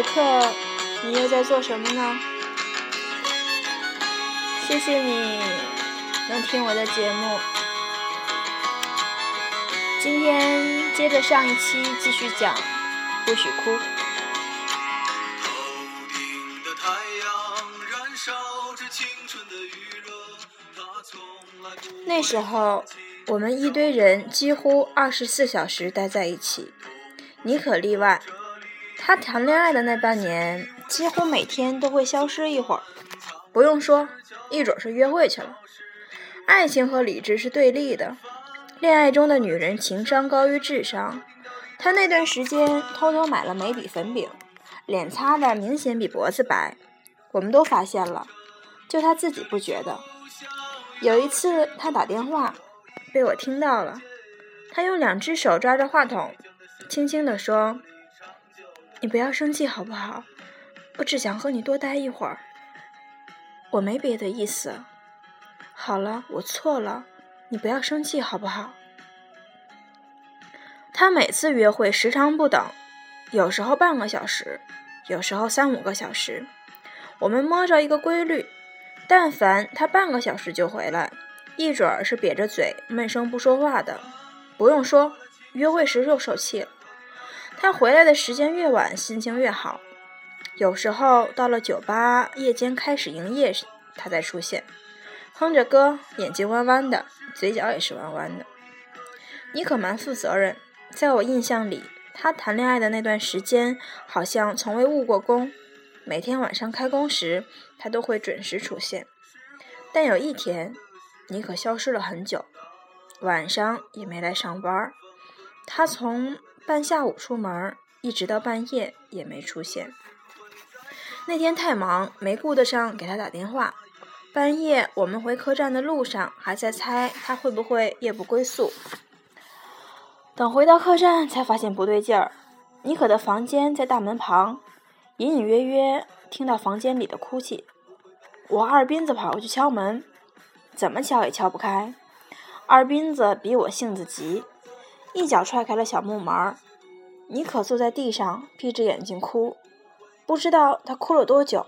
此刻，你又在做什么呢？谢谢你能听我的节目。今天接着上一期继续讲，不许哭。那时候，我们一堆人几乎二十四小时待在一起，你可例外。他谈恋爱的那半年，几乎每天都会消失一会儿。不用说，一准是约会去了。爱情和理智是对立的。恋爱中的女人情商高于智商，他那段时间偷偷买了眉笔粉饼，脸擦的明显比脖子白，我们都发现了，就他自己不觉得。有一次他打电话，被我听到了，他用两只手抓着话筒，轻轻地说：“你不要生气好不好？我只想和你多待一会儿。我没别的意思。好了，我错了。”你不要生气好不好？他每次约会时长不等，有时候半个小时，有时候三五个小时。我们摸着一个规律：但凡他半个小时就回来，一准儿是瘪着嘴闷声不说话的。不用说，约会时就受气了。他回来的时间越晚，心情越好。有时候到了酒吧夜间开始营业时，他才出现，哼着歌，眼睛弯弯的。嘴角也是弯弯的。你可蛮负责任，在我印象里，他谈恋爱的那段时间，好像从未误过工。每天晚上开工时，他都会准时出现。但有一天，你可消失了很久，晚上也没来上班。他从半下午出门，一直到半夜也没出现。那天太忙，没顾得上给他打电话。半夜，我们回客栈的路上，还在猜他会不会夜不归宿。等回到客栈，才发现不对劲儿。妮可的房间在大门旁，隐隐约约听到房间里的哭泣。我二斌子跑过去敲门，怎么敲也敲不开。二斌子比我性子急，一脚踹开了小木门。妮可坐在地上，闭着眼睛哭，不知道她哭了多久。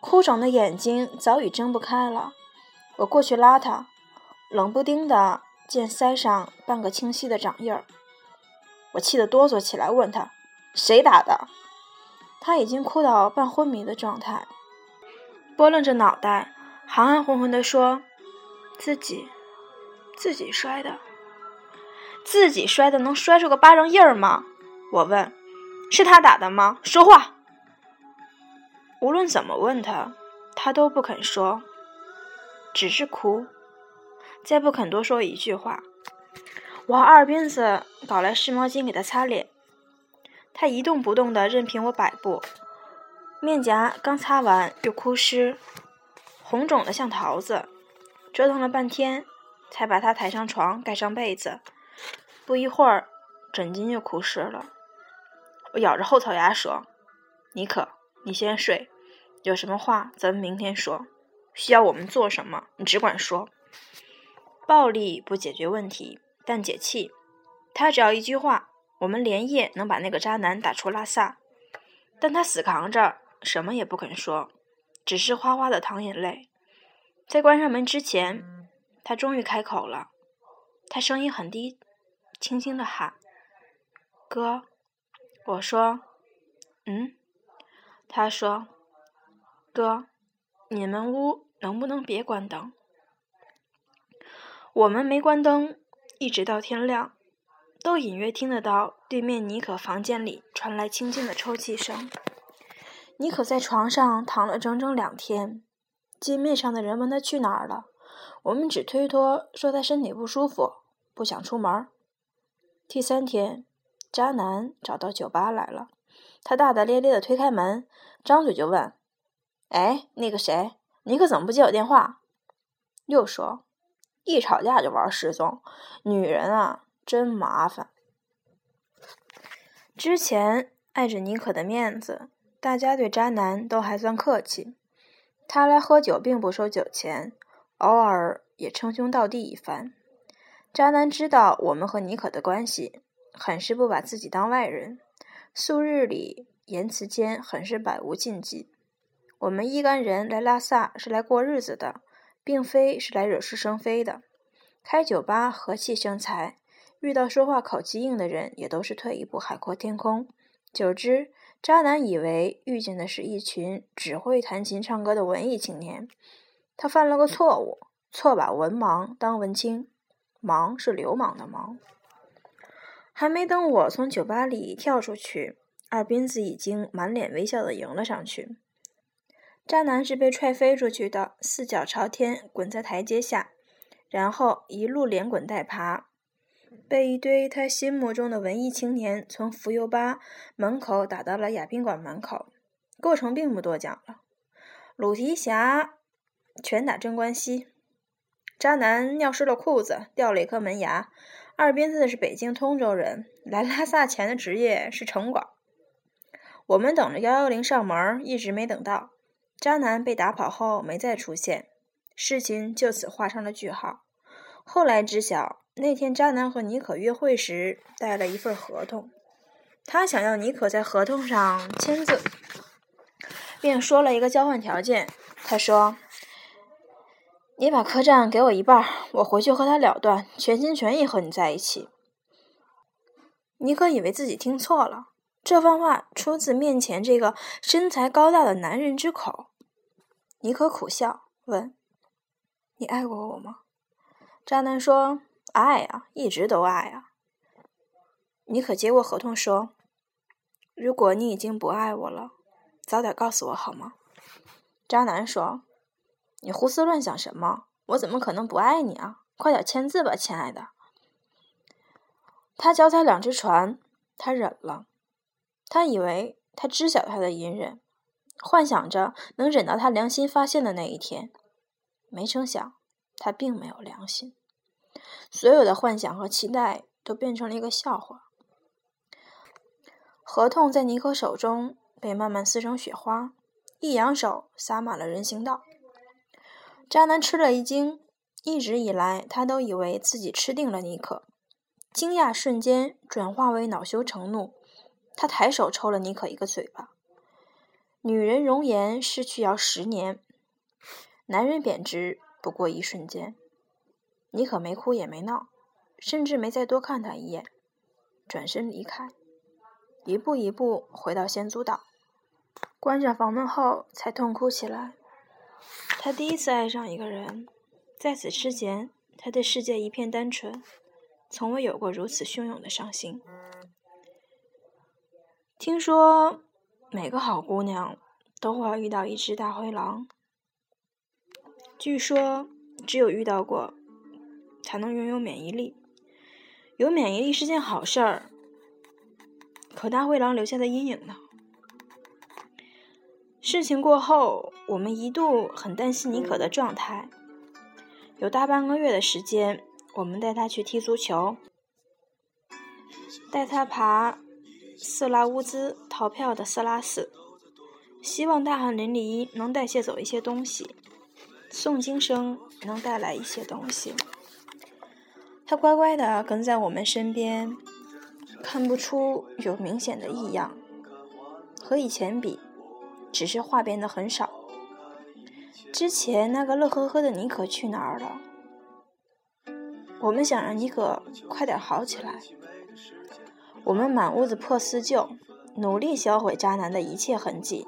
哭肿的眼睛早已睁不开了，我过去拉他，冷不丁的见腮上半个清晰的掌印儿，我气得哆嗦起来，问他谁打的？他已经哭到半昏迷的状态，拨楞着脑袋，含含混混地说：“自己，自己摔的，自己摔的能摔出个巴掌印儿吗？”我问：“是他打的吗？说话。”无论怎么问他，他都不肯说，只是哭，再不肯多说一句话。我和二斌子搞来湿毛巾给他擦脸，他一动不动的任凭我摆布，面颊刚擦完又哭湿，红肿的像桃子，折腾了半天才把他抬上床盖上被子，不一会儿枕巾又哭湿了。我咬着后槽牙说：“妮可，你先睡。”有什么话咱们明天说，需要我们做什么你只管说。暴力不解决问题，但解气。他只要一句话，我们连夜能把那个渣男打出拉萨。但他死扛着，什么也不肯说，只是哗哗的淌眼泪。在关上门之前，他终于开口了。他声音很低，轻轻的喊：“哥。”我说：“嗯。”他说。哥，你们屋能不能别关灯？我们没关灯，一直到天亮，都隐约听得到对面妮可房间里传来轻轻的抽泣声。妮可在床上躺了整整两天，街面上的人问她去哪儿了，我们只推脱说她身体不舒服，不想出门。第三天，渣男找到酒吧来了，他大大咧咧的推开门，张嘴就问。哎，那个谁，你可怎么不接我电话？又说，一吵架就玩失踪，女人啊，真麻烦。之前碍着妮可的面子，大家对渣男都还算客气。他来喝酒并不收酒钱，偶尔也称兄道弟一番。渣男知道我们和妮可的关系，很是不把自己当外人，素日里。言辞间很是百无禁忌。我们一干人来拉萨是来过日子的，并非是来惹是生非的。开酒吧和气生财，遇到说话口气硬的人，也都是退一步海阔天空。久之，渣男以为遇见的是一群只会弹琴唱歌的文艺青年，他犯了个错误，错把文盲当文青，忙是流氓的忙。还没等我从酒吧里跳出去，二斌子已经满脸微笑的迎了上去。渣男是被踹飞出去的，四脚朝天滚在台阶下，然后一路连滚带爬，被一堆他心目中的文艺青年从浮游吧门口打到了亚宾馆门口。过程并不多讲了，鲁提辖拳打镇关西，渣男尿湿了裤子，掉了一颗门牙。二斌子是北京通州人，来拉萨前的职业是城管。我们等着幺幺零上门，一直没等到。渣男被打跑后没再出现，事情就此画上了句号。后来知晓，那天渣男和妮可约会时带了一份合同，他想要妮可在合同上签字，并说了一个交换条件。他说。你把客栈给我一半，我回去和他了断，全心全意和你在一起。妮可以为自己听错了，这番话出自面前这个身材高大的男人之口。妮可苦笑问：“你爱过我吗？”渣男说：“爱啊，一直都爱啊。”妮可接过合同说：“如果你已经不爱我了，早点告诉我好吗？”渣男说。你胡思乱想什么？我怎么可能不爱你啊？快点签字吧，亲爱的。他脚踩两只船，他忍了。他以为他知晓他的隐忍，幻想着能忍到他良心发现的那一天。没成想，他并没有良心。所有的幻想和期待都变成了一个笑话。合同在尼可手中被慢慢撕成雪花，一扬手，洒满了人行道。渣男吃了一惊，一直以来他都以为自己吃定了妮可，惊讶瞬间转化为恼羞成怒，他抬手抽了妮可一个嘴巴。女人容颜失去要十年，男人贬值不过一瞬间。妮可没哭也没闹，甚至没再多看他一眼，转身离开，一步一步回到仙足岛，关上房门后才痛哭起来。他第一次爱上一个人，在此之前，他对世界一片单纯，从未有过如此汹涌的伤心。听说每个好姑娘都会遇到一只大灰狼，据说只有遇到过，才能拥有免疫力。有免疫力是件好事儿，可大灰狼留下的阴影呢？事情过后，我们一度很担心妮可的状态。有大半个月的时间，我们带她去踢足球，带她爬色拉乌兹逃票的色拉寺，希望大汗淋漓能代谢走一些东西，诵经声能带来一些东西。她乖乖的跟在我们身边，看不出有明显的异样，和以前比。只是话变得很少。之前那个乐呵呵的妮可去哪儿了？我们想让妮可快点好起来。我们满屋子破四旧，努力销毁渣男的一切痕迹。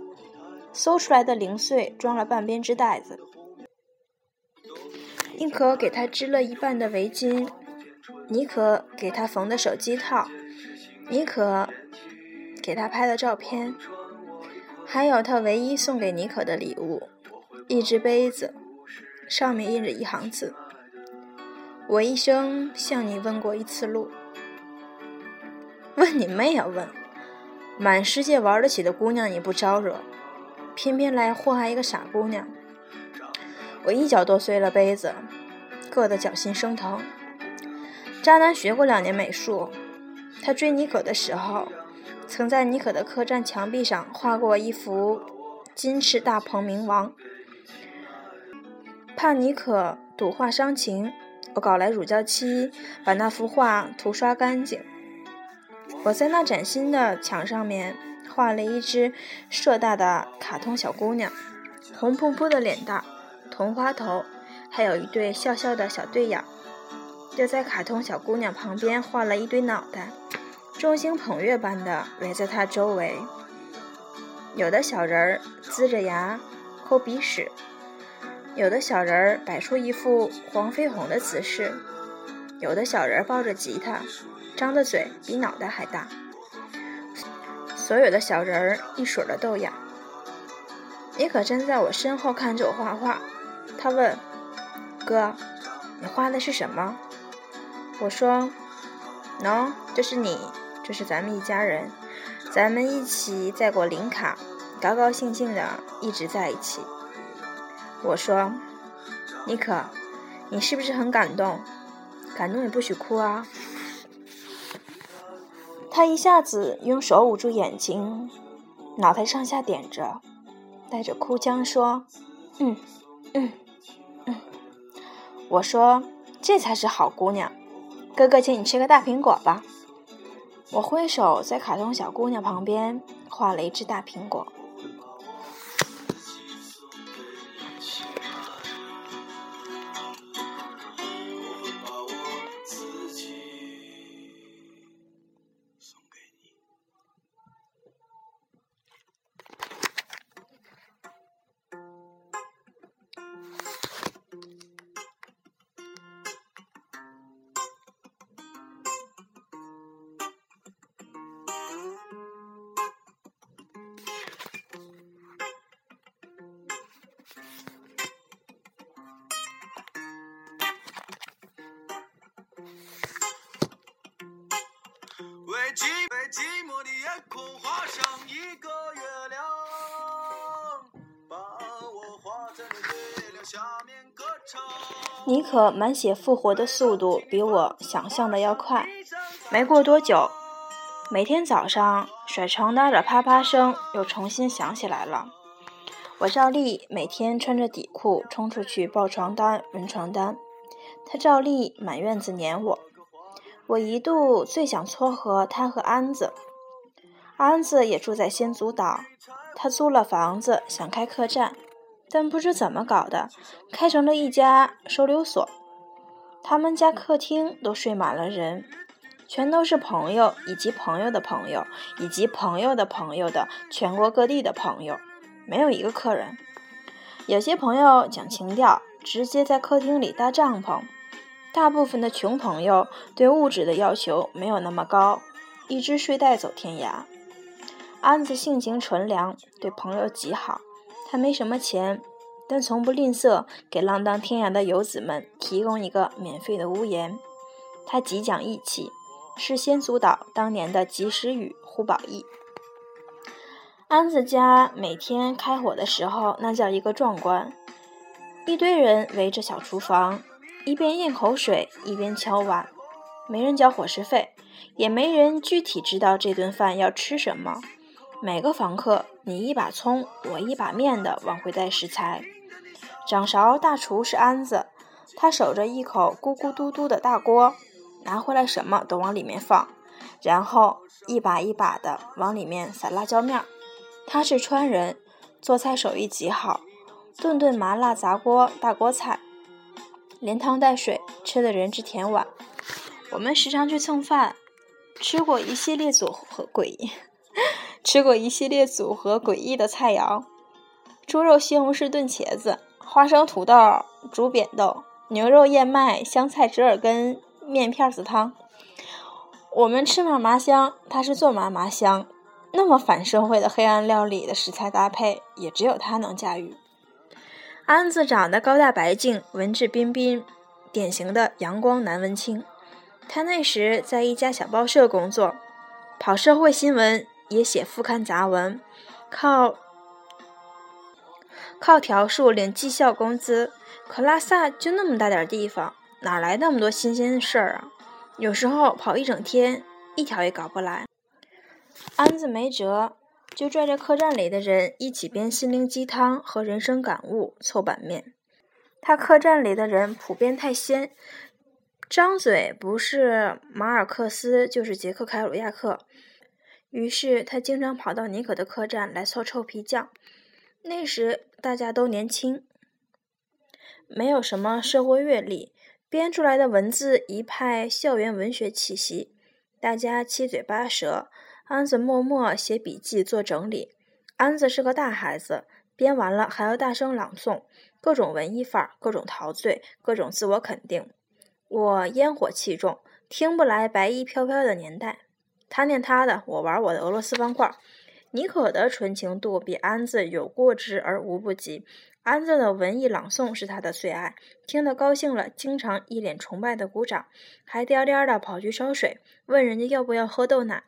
搜出来的零碎装了半编织袋子。妮可给他织了一半的围巾，妮可给他缝的手机套，妮可给他拍的照片。还有他唯一送给妮可的礼物，一只杯子，上面印着一行字：“我一生向你问过一次路。”问你妹啊问！满世界玩得起的姑娘你不招惹，偏偏来祸害一个傻姑娘。我一脚跺碎了杯子，硌得脚心生疼。渣男学过两年美术，他追妮可的时候。曾在妮可的客栈墙壁上画过一幅金翅大鹏冥王，怕妮可睹画伤情，我搞来乳胶漆把那幅画涂刷干净。我在那崭新的墙上面画了一只硕大的卡通小姑娘，红扑扑的脸蛋，同花头，还有一对笑笑的小对眼。就在卡通小姑娘旁边画了一堆脑袋，众星捧月般的围在他周围。有的小人儿呲着牙抠鼻屎，有的小人儿摆出一副黄飞鸿的姿势，有的小人抱着吉他，张的嘴比脑袋还大。所有的小人儿一水的逗眼。你可真在我身后看着我画画？他问：“哥，你画的是什么？”我说：“喏，这是你，这是咱们一家人，咱们一起在过林卡，高高兴兴的一直在一起。”我说：“妮可，你是不是很感动？感动也不许哭啊！”他一下子用手捂住眼睛，脑袋上下点着，带着哭腔说：“嗯，嗯，嗯。”我说：“这才是好姑娘。”哥哥，请你吃个大苹果吧。我挥手在卡通小姑娘旁边画了一只大苹果。妮可满血复活的速度比我想象的要快，没过多久，每天早上甩床单的啪啪声又重新响起来了。我照例每天穿着底裤冲出去抱床单、闻床单，他照例满院子撵我。我一度最想撮合他和安子，安子也住在仙足岛，他租了房子想开客栈。但不知怎么搞的，开成了一家收留所。他们家客厅都睡满了人，全都是朋友以及朋友的朋友以及朋友的朋友的全国各地的朋友，没有一个客人。有些朋友讲情调，直接在客厅里搭帐篷。大部分的穷朋友对物质的要求没有那么高，一只睡袋走天涯。安子性情纯良，对朋友极好。他没什么钱，但从不吝啬给浪荡天涯的游子们提供一个免费的屋檐。他极讲义气，是仙足岛当年的及时雨胡宝义。安子家每天开火的时候，那叫一个壮观，一堆人围着小厨房，一边咽口水一边敲碗，没人交伙食费，也没人具体知道这顿饭要吃什么。每个房客，你一把葱，我一把面的往回带食材。掌勺大厨是安子，他守着一口咕咕嘟嘟的大锅，拿回来什么都往里面放，然后一把一把的往里面撒辣椒面儿。他是川人，做菜手艺极好，顿顿麻辣杂锅大锅菜，连汤带水，吃的人之甜碗。我们时常去蹭饭，吃过一系列组合诡异。吃过一系列组合诡异的菜肴：猪肉西红柿炖茄子、花生土豆煮扁豆、牛肉燕麦香菜折耳根面片子汤。我们吃嘛嘛香，他是做嘛嘛香。那么反社会的黑暗料理的食材搭配，也只有他能驾驭。安子长得高大白净，文质彬彬，典型的阳光男文青。他那时在一家小报社工作，跑社会新闻。也写副刊杂文，靠靠条数领绩效工资。可拉萨就那么大点地方，哪来那么多新鲜事儿啊？有时候跑一整天，一条也搞不来。安子没辙，就拽着客栈里的人一起编心灵鸡汤和人生感悟凑版面。他客栈里的人普遍太仙，张嘴不是马尔克斯就是杰克凯鲁亚克。于是他经常跑到尼可的客栈来凑臭皮匠。那时大家都年轻，没有什么社会阅历，编出来的文字一派校园文学气息。大家七嘴八舌，安子默默写笔记做整理。安子是个大孩子，编完了还要大声朗诵，各种文艺范儿，各种陶醉，各种自我肯定。我烟火气重，听不来白衣飘飘的年代。他念他的，我玩我的俄罗斯方块。妮可的纯情度比安子有过之而无不及。安子的文艺朗诵是他的最爱，听得高兴了，经常一脸崇拜的鼓掌，还颠颠的跑去烧水，问人家要不要喝豆奶。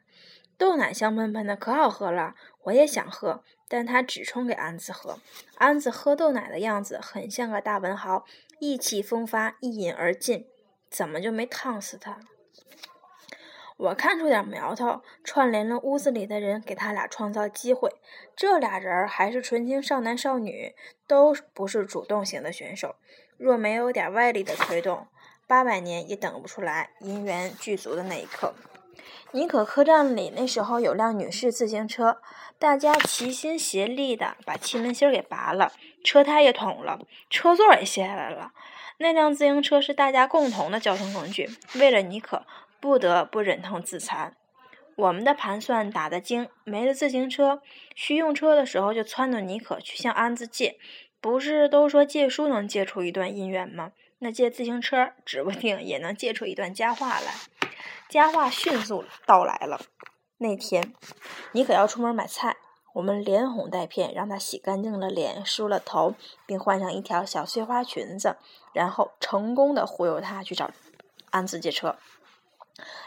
豆奶香喷喷的，可好喝了。我也想喝，但他只冲给安子喝。安子喝豆奶的样子很像个大文豪，意气风发，一饮而尽。怎么就没烫死他？我看出点苗头，串联了屋子里的人，给他俩创造机会。这俩人还是纯情少男少女，都不是主动型的选手。若没有点外力的推动，八百年也等不出来姻缘具足的那一刻。尼可客栈里那时候有辆女士自行车，大家齐心协力的把气门芯给拔了，车胎也捅了，车座也卸下来了。那辆自行车是大家共同的交通工具，为了尼可。不得不忍痛自残。我们的盘算打得精，没了自行车，需用车的时候就撺掇妮可去向安子借。不是都说借书能借出一段姻缘吗？那借自行车，指不定也能借出一段佳话来。佳话迅速到来了。那天，妮可要出门买菜，我们连哄带骗，让她洗干净了脸，梳了头，并换上一条小碎花裙子，然后成功的忽悠她去找安子借车。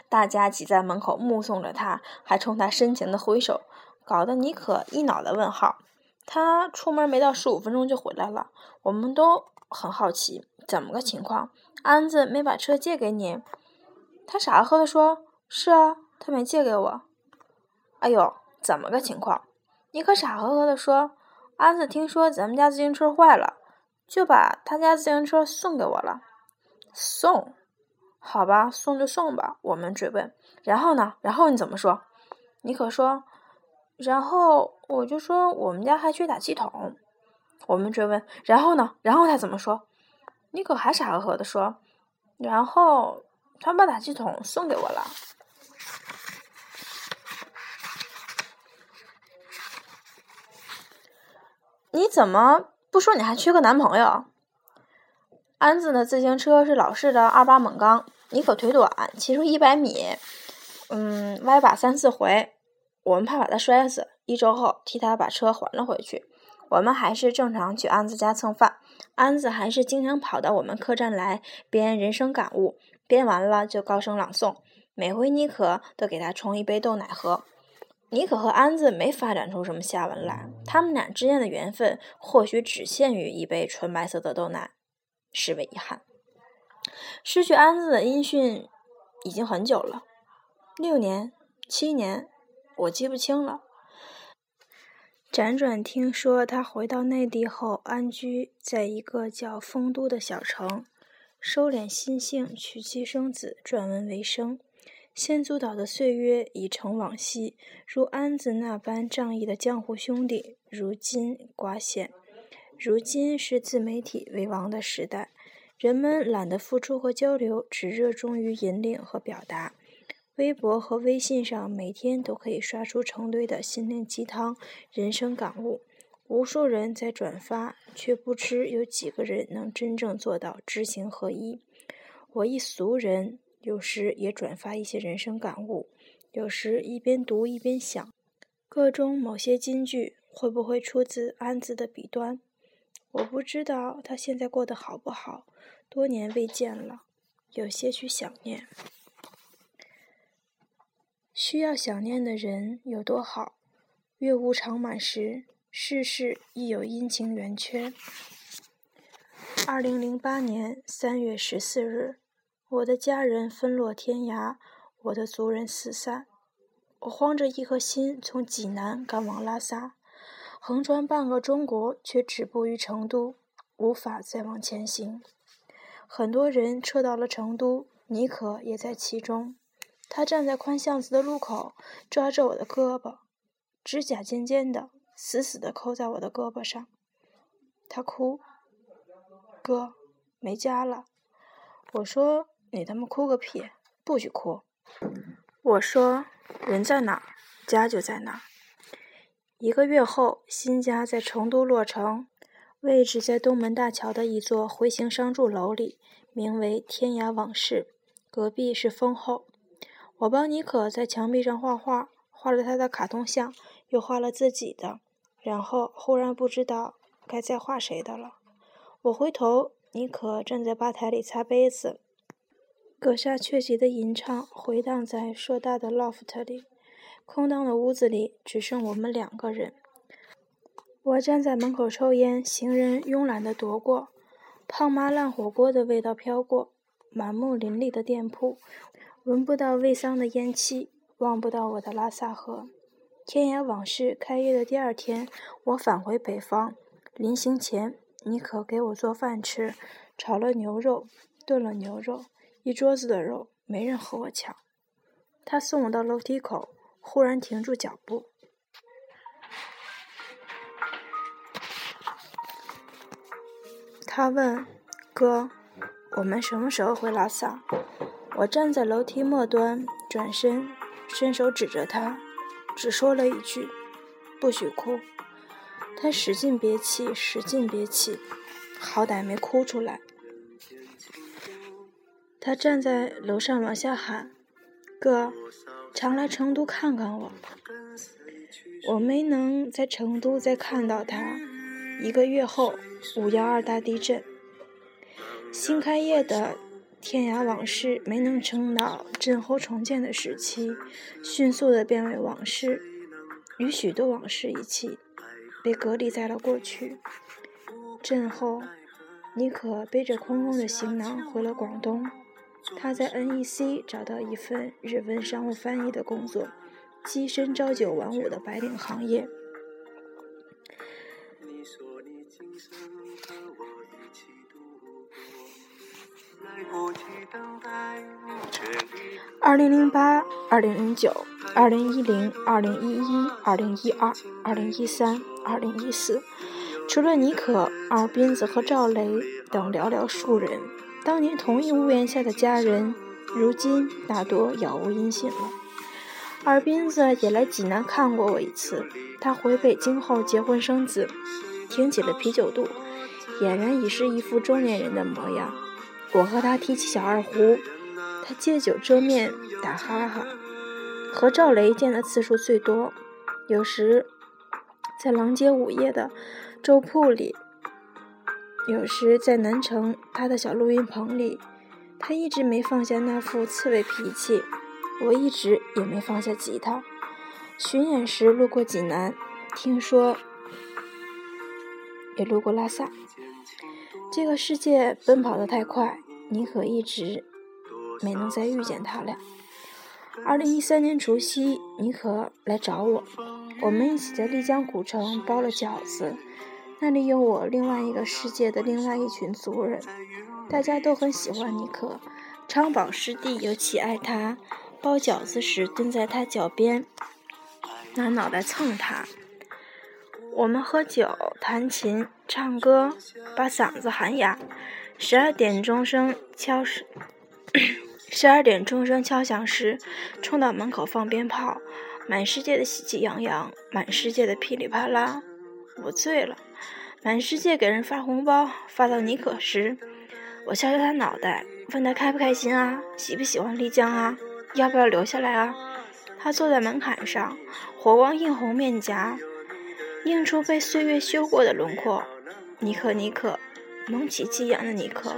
大家挤在门口目送着他，还冲他深情的挥手，搞得妮可一脑袋问号。他出门没到十五分钟就回来了，我们都很好奇，怎么个情况？安子没把车借给你？他傻呵呵的说：“是啊，他没借给我。”哎呦，怎么个情况？妮可傻呵呵的说：“安子听说咱们家自行车坏了，就把他家自行车送给我了。”送？好吧，送就送吧。我们追问，然后呢？然后你怎么说？你可说，然后我就说我们家还缺打气筒。我们追问，然后呢？然后他怎么说？你可还傻呵呵的说，然后他把打气筒送给我了。你怎么不说你还缺个男朋友？安子的自行车是老式的二八锰钢，妮可腿短，骑出一百米，嗯，歪把三四回，我们怕把他摔死。一周后替他把车还了回去。我们还是正常去安子家蹭饭，安子还是经常跑到我们客栈来编人生感悟，编完了就高声朗诵。每回妮可都给他冲一杯豆奶喝。妮可和安子没发展出什么下文来，他们俩之间的缘分或许只限于一杯纯白色的豆奶。实为遗憾。失去安子的音讯已经很久了，六年、七年，我记不清了。辗转听说他回到内地后，安居在一个叫丰都的小城，收敛心性，娶妻生子，撰文为生。先祖岛的岁月已成往昔，如安子那般仗义的江湖兄弟，如今寡显。如今是自媒体为王的时代，人们懒得付出和交流，只热衷于引领和表达。微博和微信上每天都可以刷出成堆的心灵鸡汤、人生感悟，无数人在转发，却不知有几个人能真正做到知行合一。我一俗人，有时也转发一些人生感悟，有时一边读一边想，个中某些金句会不会出自安子的笔端？我不知道他现在过得好不好，多年未见了，有些许想念。需要想念的人有多好？月无常满时，世事亦有阴晴圆缺。二零零八年三月十四日，我的家人分落天涯，我的族人四散，我慌着一颗心从济南赶往拉萨。横穿半个中国，却止步于成都，无法再往前行。很多人撤到了成都，妮可也在其中。他站在宽巷子的路口，抓着我的胳膊，指甲尖尖的，死死地扣在我的胳膊上。他哭，哥，没家了。我说：“你他妈哭个屁，不许哭。”我说：“人在哪儿，家就在哪儿。”一个月后，新家在成都落成，位置在东门大桥的一座回形商住楼里，名为“天涯往事”。隔壁是丰厚。我帮妮可在墙壁上画画，画了他的卡通像，又画了自己的，然后忽然不知道该再画谁的了。我回头，妮可站在吧台里擦杯子，阁下雀急的吟唱回荡在硕大的 loft 里。空荡的屋子里只剩我们两个人。我站在门口抽烟，行人慵懒地踱过，胖妈烂火锅的味道飘过，满目林立的店铺，闻不到味桑的烟气，望不到我的拉萨河。天涯往事开业的第二天，我返回北方。临行前，你可给我做饭吃，炒了牛肉，炖了牛肉，一桌子的肉，没人和我抢。他送我到楼梯口。忽然停住脚步，他问：“哥，我们什么时候回拉萨？”我站在楼梯末端，转身，伸手指着他，只说了一句：“不许哭。”他使劲憋气，使劲憋气，好歹没哭出来。他站在楼上往下喊：“哥。”常来成都看看我，我没能在成都再看到他。一个月后，五幺二大地震，新开业的天涯往事没能撑到震后重建的时期，迅速的变为往事，与许多往事一起被隔离在了过去。震后，你可背着空空的行囊回了广东。他在 NEC 找到一份日文商务翻译的工作，跻身朝九晚五的白领行业。二零零八、二零零九、二零一零、二零一一、二零一二、二零一三、二零一四，除了尼可、二斌子和赵雷等寥寥数人。当年同一屋檐下的家人，如今大多杳无音信了。二斌子也来济南看过我一次，他回北京后结婚生子，挺起了啤酒肚，俨然已是一副中年人的模样。我和他提起小二胡，他借酒遮面打哈哈。和赵雷见的次数最多，有时在廊街午夜的粥铺里。有时在南城他的小录音棚里，他一直没放下那副刺猬脾气，我一直也没放下吉他。巡演时路过济南，听说也路过拉萨。这个世界奔跑得太快，你可一直没能再遇见他俩。二零一三年除夕，你可来找我，我们一起在丽江古城包了饺子。那里有我另外一个世界的另外一群族人，大家都很喜欢尼克，昌宝师弟尤其爱他。包饺子时蹲在他脚边，拿脑袋蹭他。我们喝酒、弹琴、唱歌，把嗓子喊哑。十二点钟声敲时，十二点钟声敲响时，冲到门口放鞭炮，满世界的喜气洋洋，满世界的噼里啪啦。我醉了，满世界给人发红包，发到妮可时，我敲敲他脑袋，问他开不开心啊，喜不喜欢丽江啊，要不要留下来啊？他坐在门槛上，火光映红面颊，映出被岁月修过的轮廓。尼可，尼可，蒙起激扬的尼可，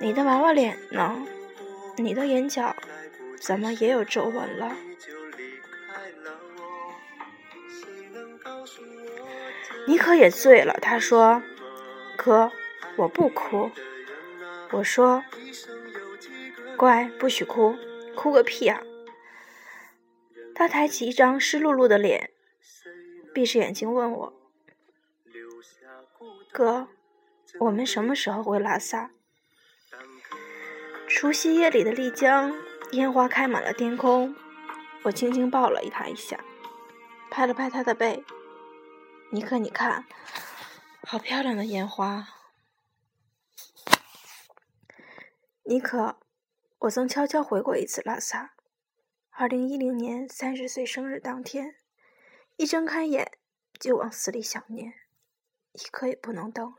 你的娃娃脸呢？你的眼角怎么也有皱纹了？妮可也醉了，他说：“哥，我不哭。”我说：“乖，不许哭，哭个屁啊！”他抬起一张湿漉漉的脸，闭着眼睛问我：“哥，我们什么时候回拉萨？”除夕夜里的丽江烟花开满了天空，我轻轻抱了他一下，拍了拍他的背。尼克，你看，好漂亮的烟花。尼克，我曾悄悄回过一次拉萨。二零一零年三十岁生日当天，一睁开眼就往死里想念，一刻也不能等了，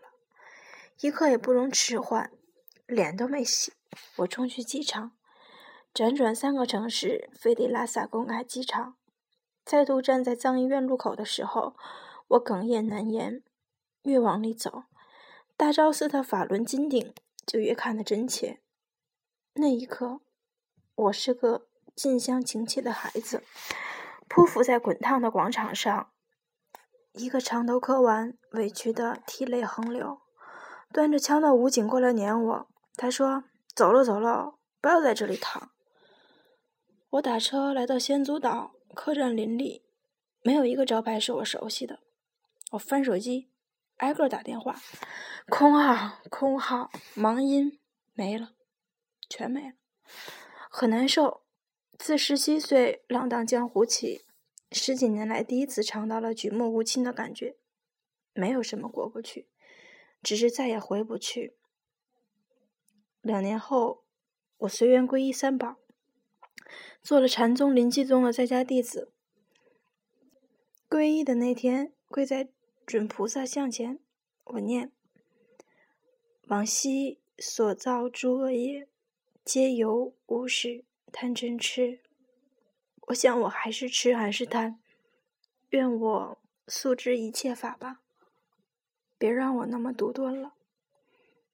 一刻也不容迟缓，脸都没洗，我冲去机场，辗转三个城市，飞抵拉萨公开机场，再度站在藏医院路口的时候，我哽咽难言。越往里走，大昭寺的法轮金顶就越看得真切。那一刻，我是个近乡情怯的孩子，匍匐在滚烫的广场上。一个长头磕完，委屈的涕泪横流，端着枪的武警过来撵我。他说：“走了走了，不要在这里躺。”我打车来到仙足岛，客栈林立，没有一个招牌是我熟悉的。我翻手机，挨个打电话，空号，空号，忙音，没了。全没了，很难受。自十七岁浪荡江湖起，十几年来第一次尝到了举目无亲的感觉。没有什么过不去，只是再也回不去。两年后，我随缘皈依三宝，做了禅宗临济宗的在家弟子。皈依的那天，跪在准菩萨像前，我念：往昔所造诸恶业。皆由无始贪嗔痴，我想我还是痴还是贪，愿我速知一切法吧，别让我那么独断了。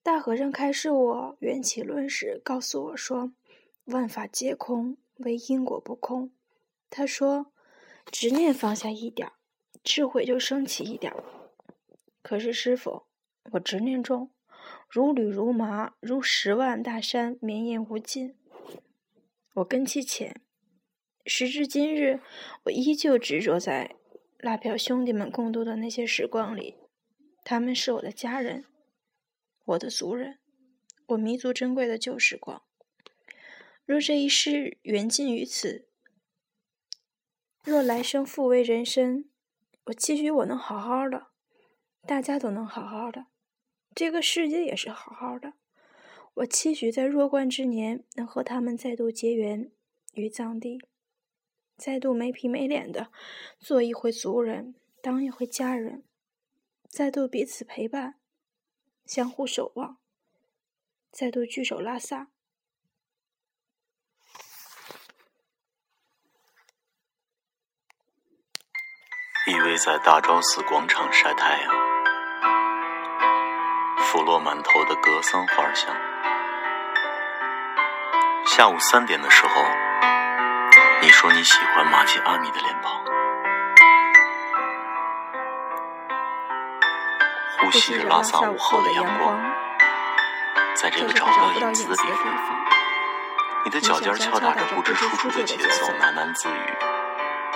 大和尚开示我缘起论时，告诉我说，万法皆空，唯因果不空。他说，执念放下一点，智慧就升起一点。可是师傅，我执念重。如履如麻，如十万大山绵延无尽。我根气浅，时至今日，我依旧执着在拉票兄弟们共度的那些时光里。他们是我的家人，我的族人，我弥足珍贵的旧时光。若这一世缘尽于此，若来生复为人身，我期许我能好好的，大家都能好好的。这个世界也是好好的，我期许在弱冠之年能和他们再度结缘于藏地，再度没皮没脸的做一回族人，当一回家人，再度彼此陪伴，相互守望，再度聚首拉萨。依偎在大昭寺广场晒太阳。拂落满头的格桑花香。下午三点的时候，你说你喜欢玛吉阿米的脸庞，呼吸着拉萨午后的阳光，在这个找不到影子的地方，你的脚尖敲打着不知出处的节奏，喃喃自语，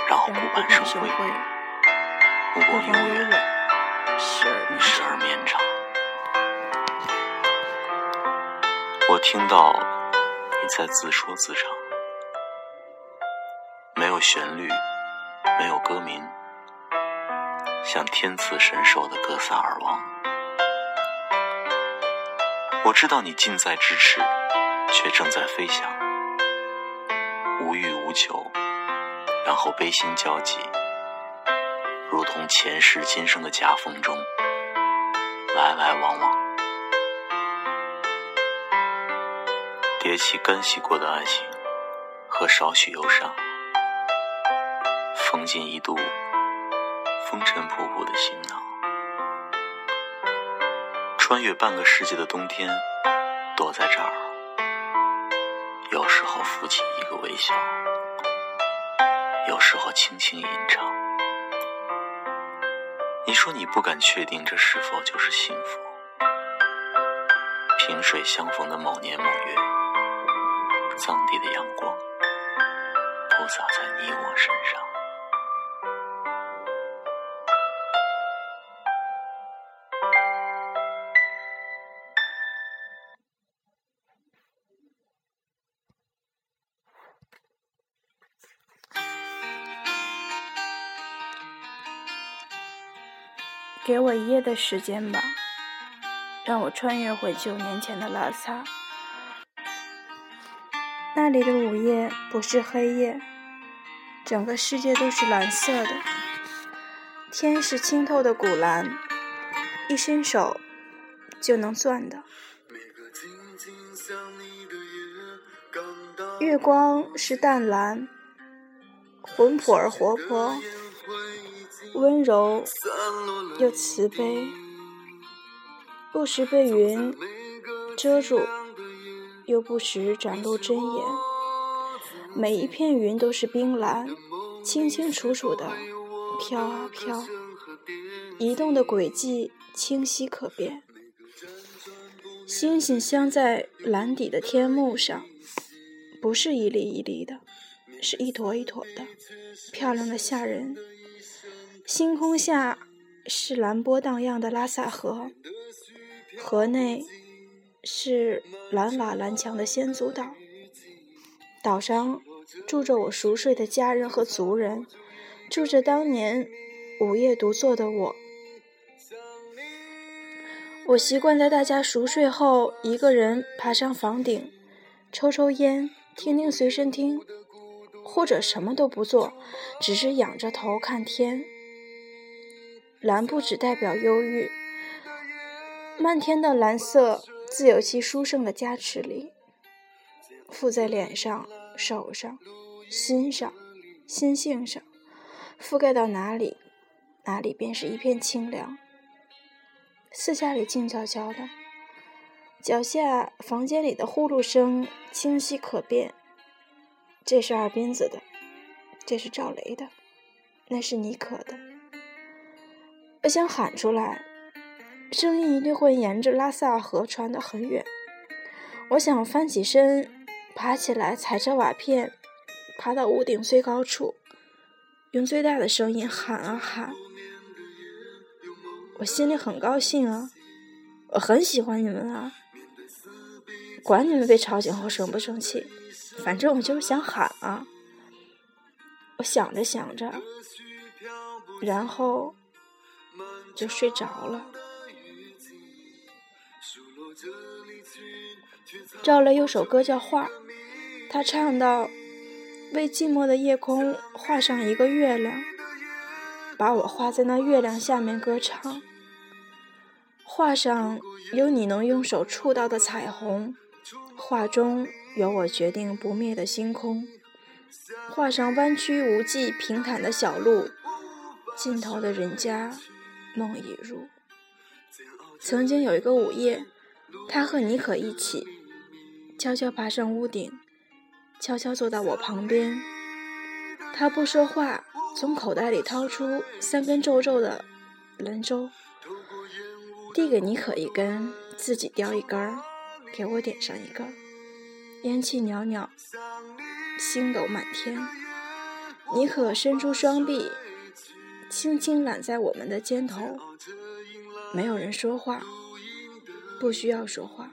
然后顾盼生辉，目光悠远，时而绵长。我听到你在自说自唱，没有旋律，没有歌名，像天赐神兽的哥萨尔王。我知道你近在咫尺，却正在飞翔，无欲无求，然后悲心交集，如同前世今生的夹缝中，来来往往。叠起干洗过的爱情和少许忧伤，缝进一度风尘仆仆的行囊，穿越半个世纪的冬天，躲在这儿，有时候浮起一个微笑，有时候轻轻吟唱。你说你不敢确定这是否就是幸福？萍水相逢的某年某月。藏地的阳光，铺洒在你我身上。给我一夜的时间吧，让我穿越回九年前的拉萨。那里的午夜不是黑夜，整个世界都是蓝色的，天是清透的古蓝，一伸手就能钻的。月光是淡蓝，浑朴而活泼，温柔又慈悲，不时被云遮住。又不时展露真颜，每一片云都是冰蓝，清清楚楚的飘啊飘，移动的轨迹清晰可辨。星星镶在蓝底的天幕上，不是一粒一粒的，是一坨一坨的，漂亮的吓人。星空下是蓝波荡漾的拉萨河，河内。是蓝瓦蓝墙的先祖岛，岛上住着我熟睡的家人和族人，住着当年午夜独坐的我。我习惯在大家熟睡后，一个人爬上房顶，抽抽烟，听听随身听，或者什么都不做，只是仰着头看天。蓝不只代表忧郁，漫天的蓝色。自有其殊胜的加持力，附在脸上、手上、心上、心性上，覆盖到哪里，哪里便是一片清凉。四下里静悄悄的，脚下房间里的呼噜声清晰可辨。这是二斌子的，这是赵雷的，那是妮可的。我想喊出来。声音一定会沿着拉萨河传得很远。我想翻起身，爬起来，踩着瓦片，爬到屋顶最高处，用最大的声音喊啊喊。我心里很高兴啊，我很喜欢你们啊，管你们被吵醒后生不生气，反正我就是想喊啊。我想着想着，然后就睡着了。赵雷有首歌叫《画》，他唱到：“为寂寞的夜空画上一个月亮，把我画在那月亮下面歌唱。画上有你能用手触到的彩虹，画中有我决定不灭的星空。画上弯曲无际平坦的小路，尽头的人家梦已入。曾经有一个午夜。”他和妮可一起，悄悄爬上屋顶，悄悄坐到我旁边。他不说话，从口袋里掏出三根皱皱的兰州，递给妮可一根，自己叼一根，给我点上一根。烟气袅袅，星斗满天。妮可伸出双臂，轻轻揽在我们的肩头。没有人说话。不需要说话，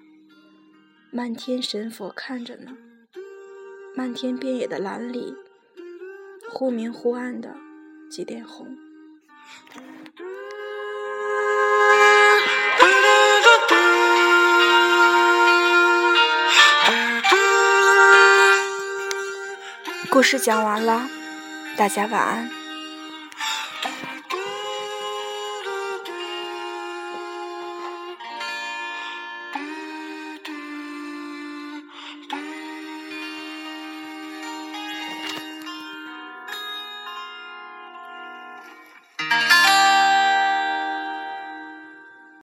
漫天神佛看着呢。漫天遍野的蓝里，忽明忽暗的几点红。故事讲完了，大家晚安。